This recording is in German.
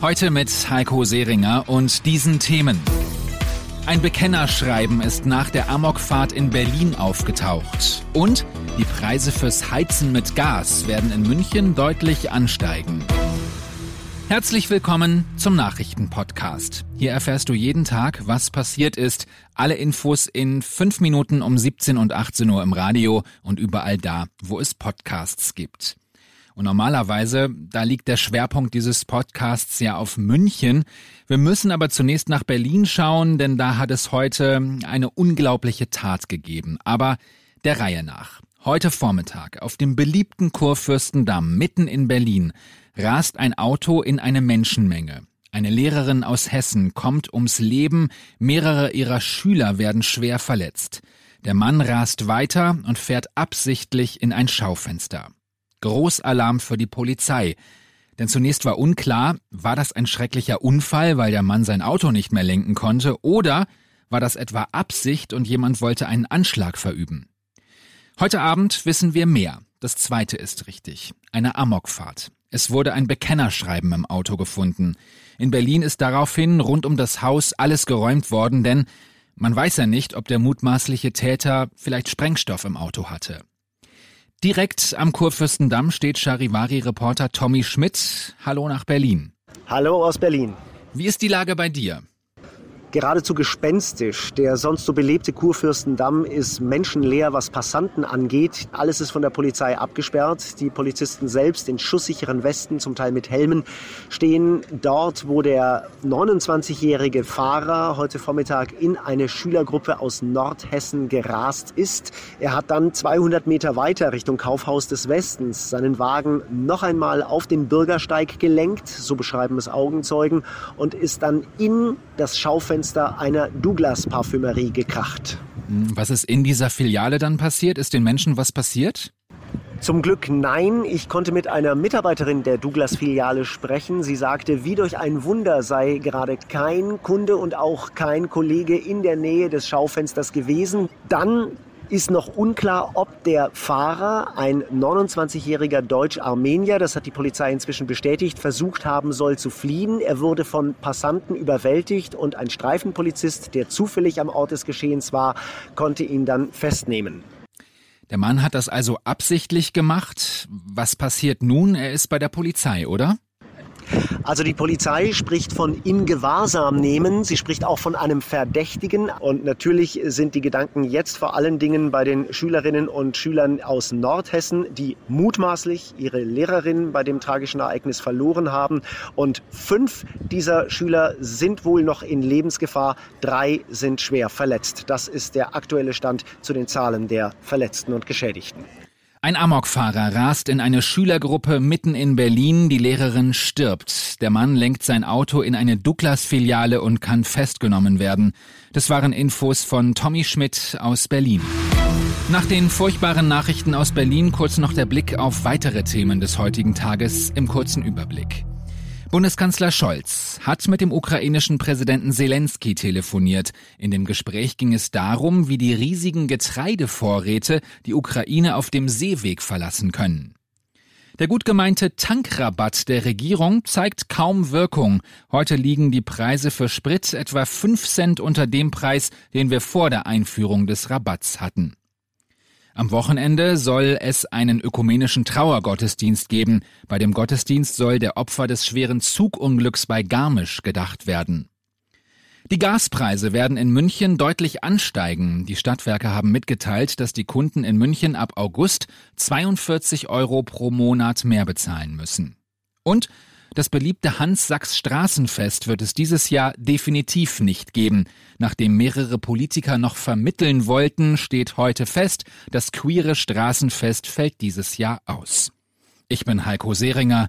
Heute mit Heiko Seringer und diesen Themen. Ein Bekennerschreiben ist nach der Amokfahrt in Berlin aufgetaucht. Und die Preise fürs Heizen mit Gas werden in München deutlich ansteigen. Herzlich willkommen zum Nachrichtenpodcast. Hier erfährst du jeden Tag, was passiert ist. Alle Infos in fünf Minuten um 17 und 18 Uhr im Radio und überall da, wo es Podcasts gibt. Und normalerweise, da liegt der Schwerpunkt dieses Podcasts ja auf München. Wir müssen aber zunächst nach Berlin schauen, denn da hat es heute eine unglaubliche Tat gegeben. Aber der Reihe nach. Heute Vormittag auf dem beliebten Kurfürstendamm mitten in Berlin rast ein Auto in eine Menschenmenge. Eine Lehrerin aus Hessen kommt ums Leben, mehrere ihrer Schüler werden schwer verletzt. Der Mann rast weiter und fährt absichtlich in ein Schaufenster. Großalarm für die Polizei. Denn zunächst war unklar, war das ein schrecklicher Unfall, weil der Mann sein Auto nicht mehr lenken konnte, oder war das etwa Absicht und jemand wollte einen Anschlag verüben. Heute Abend wissen wir mehr. Das zweite ist richtig. Eine Amokfahrt. Es wurde ein Bekennerschreiben im Auto gefunden. In Berlin ist daraufhin rund um das Haus alles geräumt worden, denn man weiß ja nicht, ob der mutmaßliche Täter vielleicht Sprengstoff im Auto hatte. Direkt am Kurfürstendamm steht Charivari-Reporter Tommy Schmidt. Hallo nach Berlin. Hallo aus Berlin. Wie ist die Lage bei dir? Geradezu gespenstisch. Der sonst so belebte Kurfürstendamm ist menschenleer, was Passanten angeht. Alles ist von der Polizei abgesperrt. Die Polizisten selbst in schusssicheren Westen, zum Teil mit Helmen, stehen dort, wo der 29-jährige Fahrer heute Vormittag in eine Schülergruppe aus Nordhessen gerast ist. Er hat dann 200 Meter weiter Richtung Kaufhaus des Westens seinen Wagen noch einmal auf den Bürgersteig gelenkt, so beschreiben es Augenzeugen, und ist dann in das Schaufenster Schaufenster einer Douglas-Parfümerie gekracht. Hm, was ist in dieser Filiale dann passiert? Ist den Menschen was passiert? Zum Glück nein. Ich konnte mit einer Mitarbeiterin der Douglas-Filiale sprechen. Sie sagte, wie durch ein Wunder sei gerade kein Kunde und auch kein Kollege in der Nähe des Schaufensters gewesen. Dann ist noch unklar, ob der Fahrer, ein 29-jähriger Deutsch-Armenier, das hat die Polizei inzwischen bestätigt, versucht haben soll zu fliehen. Er wurde von Passanten überwältigt und ein Streifenpolizist, der zufällig am Ort des Geschehens war, konnte ihn dann festnehmen. Der Mann hat das also absichtlich gemacht. Was passiert nun? Er ist bei der Polizei, oder? Also die Polizei spricht von in Gewahrsam nehmen. Sie spricht auch von einem Verdächtigen. Und natürlich sind die Gedanken jetzt vor allen Dingen bei den Schülerinnen und Schülern aus Nordhessen, die mutmaßlich ihre Lehrerin bei dem tragischen Ereignis verloren haben. Und fünf dieser Schüler sind wohl noch in Lebensgefahr. Drei sind schwer verletzt. Das ist der aktuelle Stand zu den Zahlen der Verletzten und Geschädigten. Ein Amokfahrer rast in eine Schülergruppe mitten in Berlin. Die Lehrerin stirbt. Der Mann lenkt sein Auto in eine Douglas-Filiale und kann festgenommen werden. Das waren Infos von Tommy Schmidt aus Berlin. Nach den furchtbaren Nachrichten aus Berlin kurz noch der Blick auf weitere Themen des heutigen Tages im kurzen Überblick. Bundeskanzler Scholz hat mit dem ukrainischen Präsidenten Zelensky telefoniert. In dem Gespräch ging es darum, wie die riesigen Getreidevorräte die Ukraine auf dem Seeweg verlassen können. Der gut gemeinte Tankrabatt der Regierung zeigt kaum Wirkung. Heute liegen die Preise für Sprit etwa 5 Cent unter dem Preis, den wir vor der Einführung des Rabatts hatten. Am Wochenende soll es einen ökumenischen Trauergottesdienst geben. Bei dem Gottesdienst soll der Opfer des schweren Zugunglücks bei Garmisch gedacht werden. Die Gaspreise werden in München deutlich ansteigen. Die Stadtwerke haben mitgeteilt, dass die Kunden in München ab August 42 Euro pro Monat mehr bezahlen müssen. Und das beliebte Hans-Sachs-Straßenfest wird es dieses Jahr definitiv nicht geben. Nachdem mehrere Politiker noch vermitteln wollten, steht heute fest, das queere Straßenfest fällt dieses Jahr aus. Ich bin Heiko Seringer.